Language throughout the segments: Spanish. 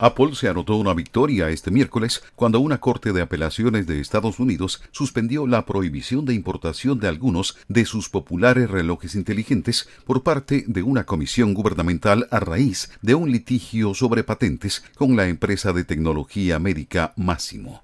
Apple se anotó una victoria este miércoles cuando una Corte de Apelaciones de Estados Unidos suspendió la prohibición de importación de algunos de sus populares relojes inteligentes por parte de una comisión gubernamental a raíz de un litigio sobre patentes con la empresa de tecnología médica Máximo.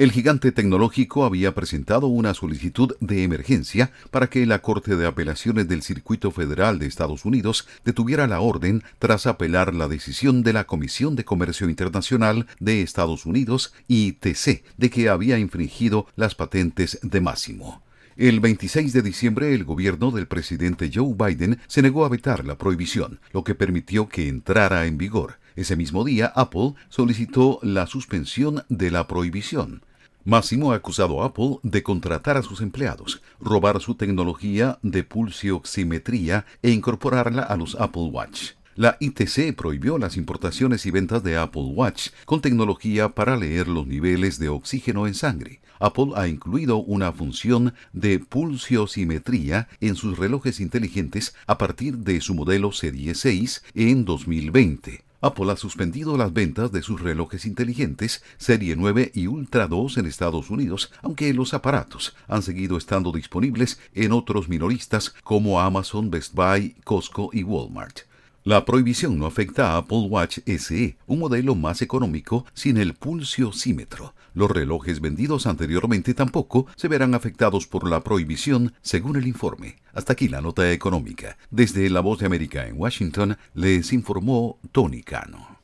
El gigante tecnológico había presentado una solicitud de emergencia para que la Corte de Apelaciones del Circuito Federal de Estados Unidos detuviera la orden tras apelar la decisión de la Comisión de Comercio Internacional de Estados Unidos, ITC, de que había infringido las patentes de Máximo. El 26 de diciembre el gobierno del presidente Joe Biden se negó a vetar la prohibición, lo que permitió que entrara en vigor. Ese mismo día Apple solicitó la suspensión de la prohibición. Máximo ha acusado a Apple de contratar a sus empleados, robar su tecnología de pulsioximetría e incorporarla a los Apple Watch. La ITC prohibió las importaciones y ventas de Apple Watch con tecnología para leer los niveles de oxígeno en sangre. Apple ha incluido una función de pulsiosimetría en sus relojes inteligentes a partir de su modelo Serie 6 en 2020. Apple ha suspendido las ventas de sus relojes inteligentes Serie 9 y Ultra 2 en Estados Unidos, aunque los aparatos han seguido estando disponibles en otros minoristas como Amazon, Best Buy, Costco y Walmart. La prohibición no afecta a Apple Watch SE, un modelo más económico sin el pulsiosímetro. Los relojes vendidos anteriormente tampoco se verán afectados por la prohibición, según el informe. Hasta aquí la nota económica. Desde La Voz de América en Washington les informó Tony Cano.